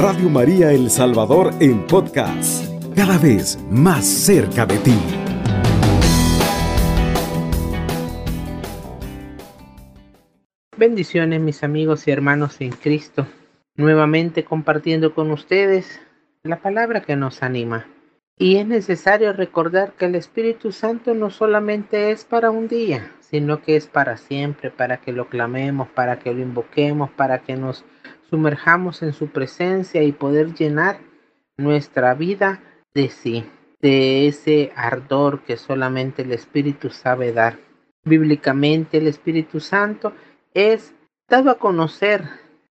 Radio María El Salvador en podcast, cada vez más cerca de ti. Bendiciones mis amigos y hermanos en Cristo, nuevamente compartiendo con ustedes la palabra que nos anima. Y es necesario recordar que el Espíritu Santo no solamente es para un día, sino que es para siempre, para que lo clamemos, para que lo invoquemos, para que nos sumerjamos en su presencia y poder llenar nuestra vida de sí, de ese ardor que solamente el Espíritu sabe dar. Bíblicamente el Espíritu Santo es dado a conocer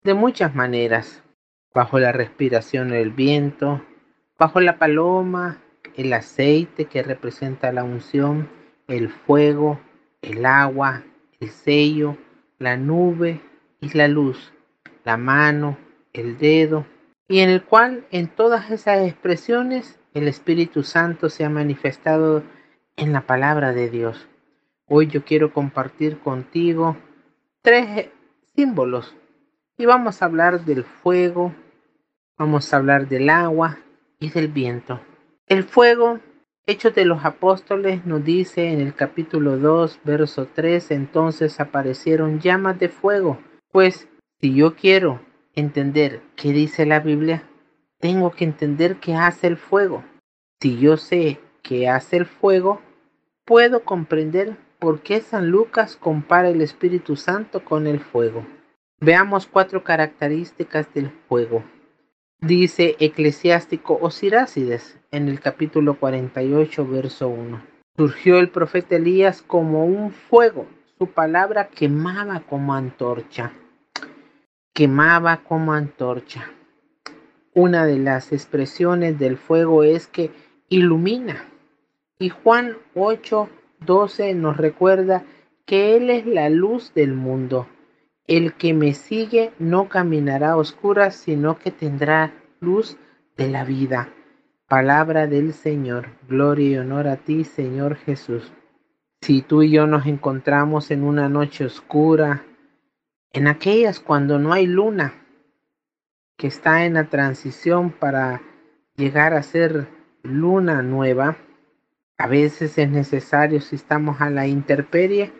de muchas maneras, bajo la respiración del viento, bajo la paloma, el aceite que representa la unción, el fuego, el agua, el sello, la nube y la luz, la mano, el dedo, y en el cual en todas esas expresiones el Espíritu Santo se ha manifestado en la palabra de Dios. Hoy yo quiero compartir contigo tres símbolos y vamos a hablar del fuego, vamos a hablar del agua y del viento. El fuego, Hechos de los Apóstoles, nos dice en el capítulo 2, verso 3, entonces aparecieron llamas de fuego. Pues si yo quiero entender qué dice la Biblia, tengo que entender qué hace el fuego. Si yo sé qué hace el fuego, puedo comprender por qué San Lucas compara el Espíritu Santo con el fuego. Veamos cuatro características del fuego dice eclesiástico Osirácides en el capítulo 48, verso 1. Surgió el profeta Elías como un fuego, su palabra quemaba como antorcha, quemaba como antorcha. Una de las expresiones del fuego es que ilumina. Y Juan 8, 12 nos recuerda que Él es la luz del mundo. El que me sigue no caminará a oscuras, sino que tendrá luz de la vida. Palabra del Señor. Gloria y honor a ti, Señor Jesús. Si tú y yo nos encontramos en una noche oscura, en aquellas cuando no hay luna, que está en la transición para llegar a ser luna nueva, a veces es necesario, si estamos a la intemperie,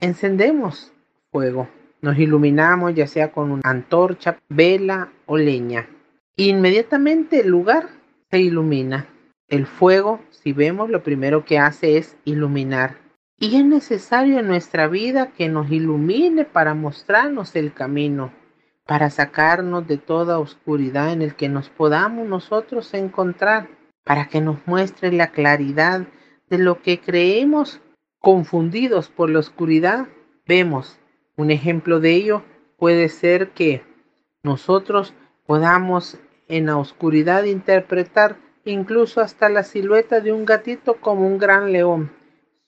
encendemos fuego nos iluminamos ya sea con una antorcha, vela o leña. Inmediatamente el lugar se ilumina. El fuego, si vemos, lo primero que hace es iluminar. Y es necesario en nuestra vida que nos ilumine para mostrarnos el camino, para sacarnos de toda oscuridad en el que nos podamos nosotros encontrar, para que nos muestre la claridad de lo que creemos confundidos por la oscuridad, vemos un ejemplo de ello puede ser que nosotros podamos en la oscuridad interpretar incluso hasta la silueta de un gatito como un gran león.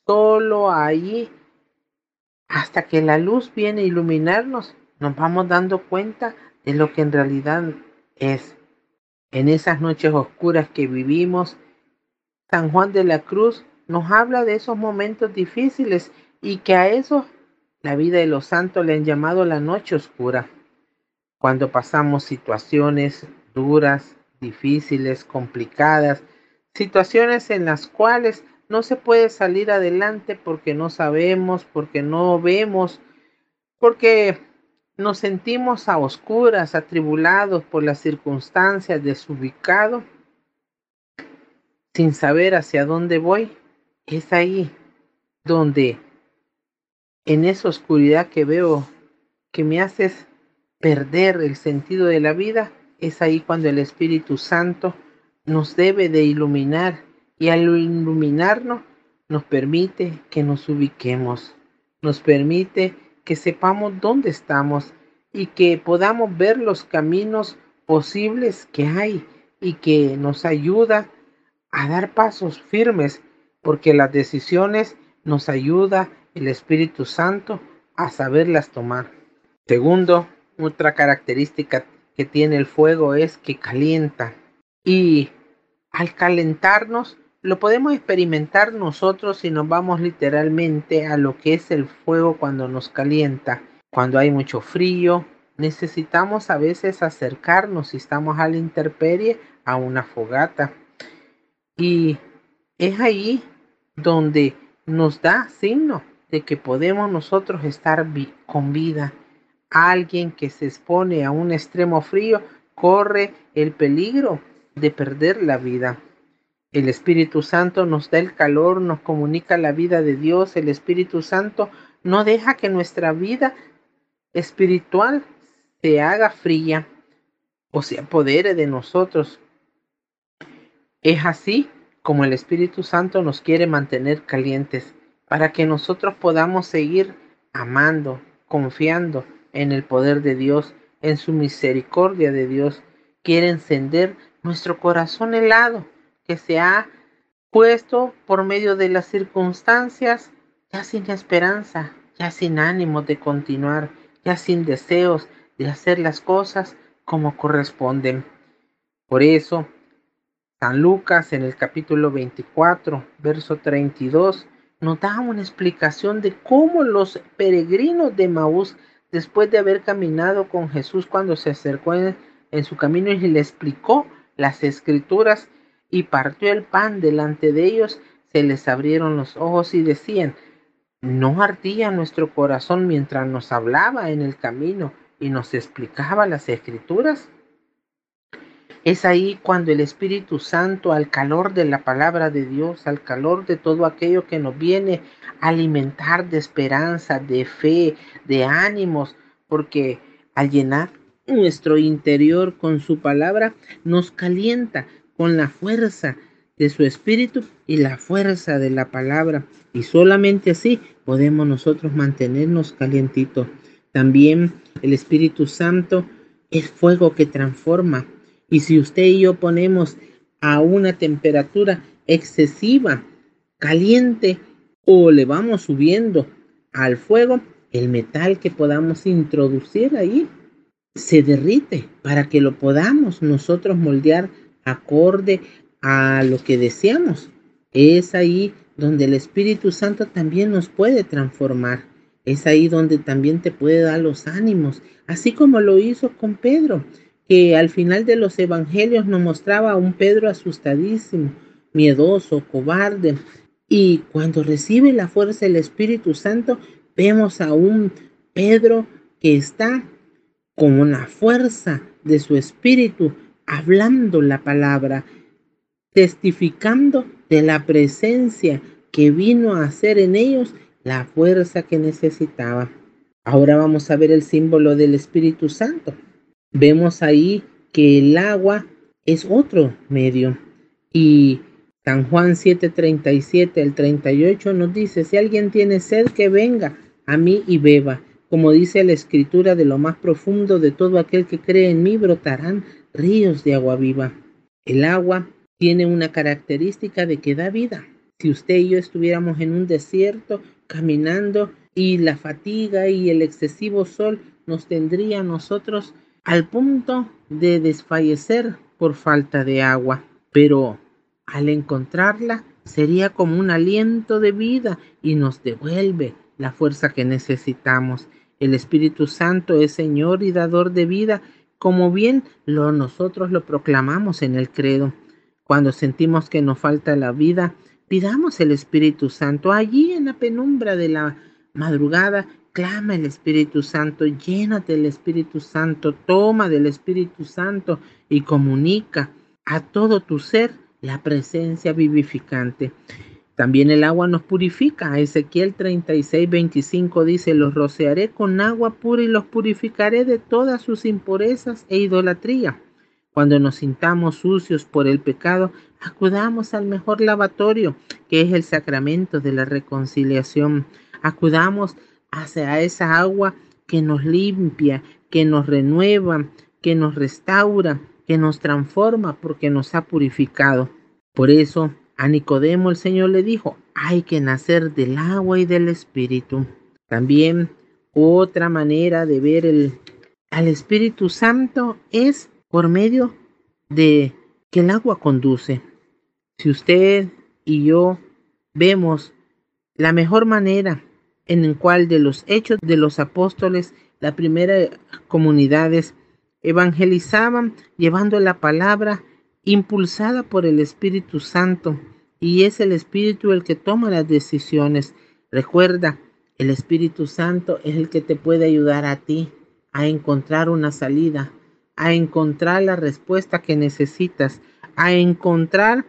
Solo allí, hasta que la luz viene a iluminarnos, nos vamos dando cuenta de lo que en realidad es. En esas noches oscuras que vivimos, San Juan de la Cruz nos habla de esos momentos difíciles y que a esos la vida de los santos le han llamado la noche oscura, cuando pasamos situaciones duras, difíciles, complicadas, situaciones en las cuales no se puede salir adelante porque no sabemos, porque no vemos, porque nos sentimos a oscuras, atribulados por las circunstancias, desubicados, sin saber hacia dónde voy. Es ahí donde en esa oscuridad que veo que me haces perder el sentido de la vida, es ahí cuando el Espíritu Santo nos debe de iluminar y al iluminarnos nos permite que nos ubiquemos, nos permite que sepamos dónde estamos y que podamos ver los caminos posibles que hay y que nos ayuda a dar pasos firmes porque las decisiones nos ayuda el Espíritu Santo a saberlas tomar. Segundo, otra característica que tiene el fuego es que calienta. Y al calentarnos, lo podemos experimentar nosotros si nos vamos literalmente a lo que es el fuego cuando nos calienta. Cuando hay mucho frío necesitamos a veces acercarnos si estamos a la intemperie a una fogata. Y es ahí donde nos da signo de que podemos nosotros estar con vida. Alguien que se expone a un extremo frío corre el peligro de perder la vida. El Espíritu Santo nos da el calor, nos comunica la vida de Dios. El Espíritu Santo no deja que nuestra vida espiritual se haga fría o se apodere de nosotros. Es así como el Espíritu Santo nos quiere mantener calientes para que nosotros podamos seguir amando, confiando en el poder de Dios, en su misericordia de Dios. Quiere encender nuestro corazón helado que se ha puesto por medio de las circunstancias ya sin esperanza, ya sin ánimo de continuar, ya sin deseos de hacer las cosas como corresponden. Por eso, San Lucas en el capítulo 24, verso 32, nos da una explicación de cómo los peregrinos de Maús, después de haber caminado con Jesús cuando se acercó en, su camino y le explicó las escrituras y partió el pan delante de ellos, se les abrieron los ojos y decían, ¿no ardía nuestro corazón mientras nos hablaba en el camino y nos explicaba las escrituras? Es ahí cuando el Espíritu Santo, al calor de la palabra de Dios, al calor de todo aquello que nos viene a alimentar de esperanza, de fe, de ánimos, porque al llenar nuestro interior con su palabra, nos calienta con la fuerza de su espíritu y la fuerza de la palabra. Y solamente así podemos nosotros mantenernos calientitos. También el Espíritu Santo es fuego que transforma. Y si usted y yo ponemos a una temperatura excesiva, caliente, o le vamos subiendo al fuego, el metal que podamos introducir ahí se derrite para que lo podamos nosotros moldear acorde a lo que deseamos. Es ahí donde el Espíritu Santo también nos puede transformar. Es ahí donde también te puede dar los ánimos, así como lo hizo con Pedro, que al final de los evangelios nos mostraba a un Pedro asustadísimo, miedoso, cobarde. Y cuando recibe la fuerza del Espíritu Santo, vemos a un Pedro que está con la fuerza de su espíritu, hablando la palabra, testificando de la presencia que vino a hacer en ellos la fuerza que necesitaba. Ahora vamos a ver el símbolo del Espíritu Santo. Vemos ahí que el agua es otro medio. Y San Juan 7:37 al 38 nos dice, si alguien tiene sed, que venga a mí y beba. Como dice la escritura, de lo más profundo de todo aquel que cree en mí brotarán ríos de agua viva. El agua tiene una característica de que da vida. Si usted y yo estuviéramos en un desierto caminando y la fatiga y el excesivo sol nos tendría a nosotros al punto de desfallecer por falta de agua. Pero al encontrarla sería como un aliento de vida y nos devuelve la fuerza que necesitamos. El Espíritu Santo es Señor y dador de vida como bien lo nosotros lo proclamamos en el credo. Cuando sentimos que nos falta la vida, pidamos el Espíritu Santo. Allí en la penumbra de la madrugada, clama el Espíritu Santo, llénate del Espíritu Santo, toma del Espíritu Santo y comunica a todo tu ser la presencia vivificante. También el agua nos purifica. Ezequiel 36, 25 dice, los rociaré con agua pura y los purificaré de todas sus impurezas e idolatría. Cuando nos sintamos sucios por el pecado, acudamos al mejor lavatorio, que es el sacramento de la reconciliación. Acudamos hacia esa agua que nos limpia, que nos renueva, que nos restaura, que nos transforma porque nos ha purificado. Por eso a Nicodemo el Señor le dijo, hay que nacer del agua y del Espíritu. También otra manera de ver el, al Espíritu Santo es por medio de que el agua conduce. Si usted y yo vemos la mejor manera en el cual de los hechos de los apóstoles las primeras comunidades evangelizaban llevando la palabra impulsada por el Espíritu Santo y es el Espíritu el que toma las decisiones. Recuerda, el Espíritu Santo es el que te puede ayudar a ti a encontrar una salida, a encontrar la respuesta que necesitas, a encontrar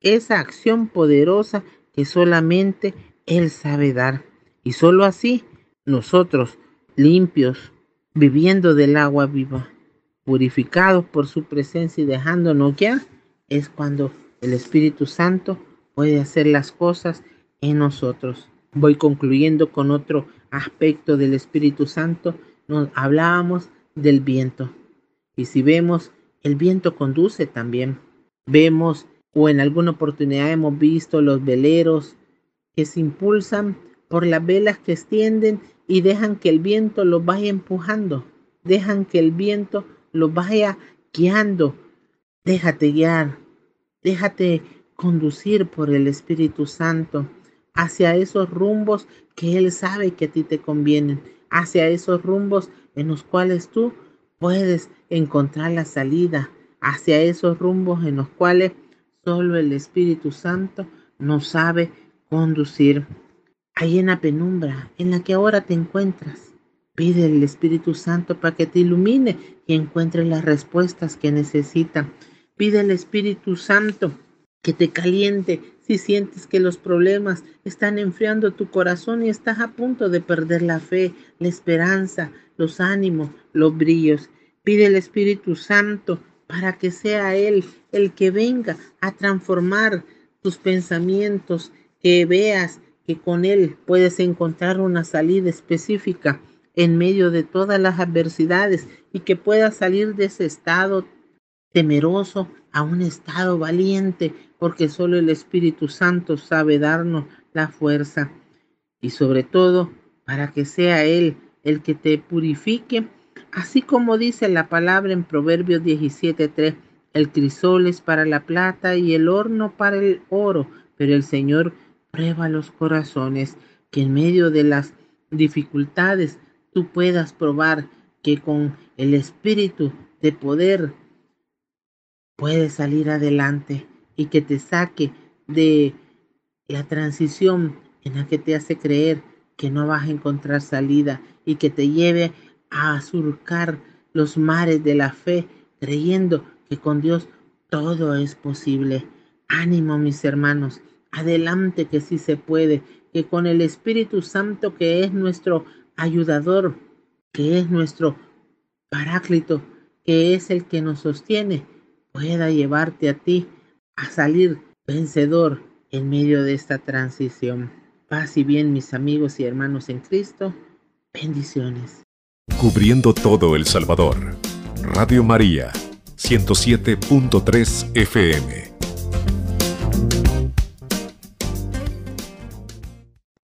esa acción poderosa que solamente Él sabe dar. Y solo así nosotros, limpios, viviendo del agua viva, purificados por su presencia y dejándonos guiar, es cuando el Espíritu Santo puede hacer las cosas en nosotros. Voy concluyendo con otro aspecto del Espíritu Santo. Nos hablábamos del viento. Y si vemos, el viento conduce también. Vemos o en alguna oportunidad hemos visto los veleros que se impulsan por las velas que extienden y dejan que el viento los vaya empujando. Dejan que el viento lo vaya guiando. Déjate guiar, déjate conducir por el Espíritu Santo hacia esos rumbos que Él sabe que a ti te convienen, hacia esos rumbos en los cuales tú puedes encontrar la salida, hacia esos rumbos en los cuales solo el Espíritu Santo nos sabe conducir. Ahí en la penumbra en la que ahora te encuentras, Pide al Espíritu Santo para que te ilumine y encuentre las respuestas que necesita. Pide al Espíritu Santo que te caliente si sientes que los problemas están enfriando tu corazón y estás a punto de perder la fe, la esperanza, los ánimos, los brillos. Pide al Espíritu Santo para que sea Él el que venga a transformar tus pensamientos, que veas que con Él puedes encontrar una salida específica en medio de todas las adversidades y que pueda salir de ese estado temeroso a un estado valiente, porque solo el Espíritu Santo sabe darnos la fuerza. Y sobre todo para que sea Él el que te purifique, así como dice la palabra en Proverbios 17:3, el crisol es para la plata y el horno para el oro, pero el Señor prueba los corazones, que en medio de las dificultades tú puedas probar que con el espíritu de poder puedes salir adelante y que te saque de la transición en la que te hace creer que no vas a encontrar salida y que te lleve a surcar los mares de la fe creyendo que con Dios todo es posible. Ánimo mis hermanos, adelante que sí se puede, que con el Espíritu Santo que es nuestro ayudador, que es nuestro paráclito, que es el que nos sostiene, pueda llevarte a ti a salir vencedor en medio de esta transición. Paz y bien, mis amigos y hermanos en Cristo. Bendiciones. Cubriendo todo El Salvador. Radio María, 107.3 FM.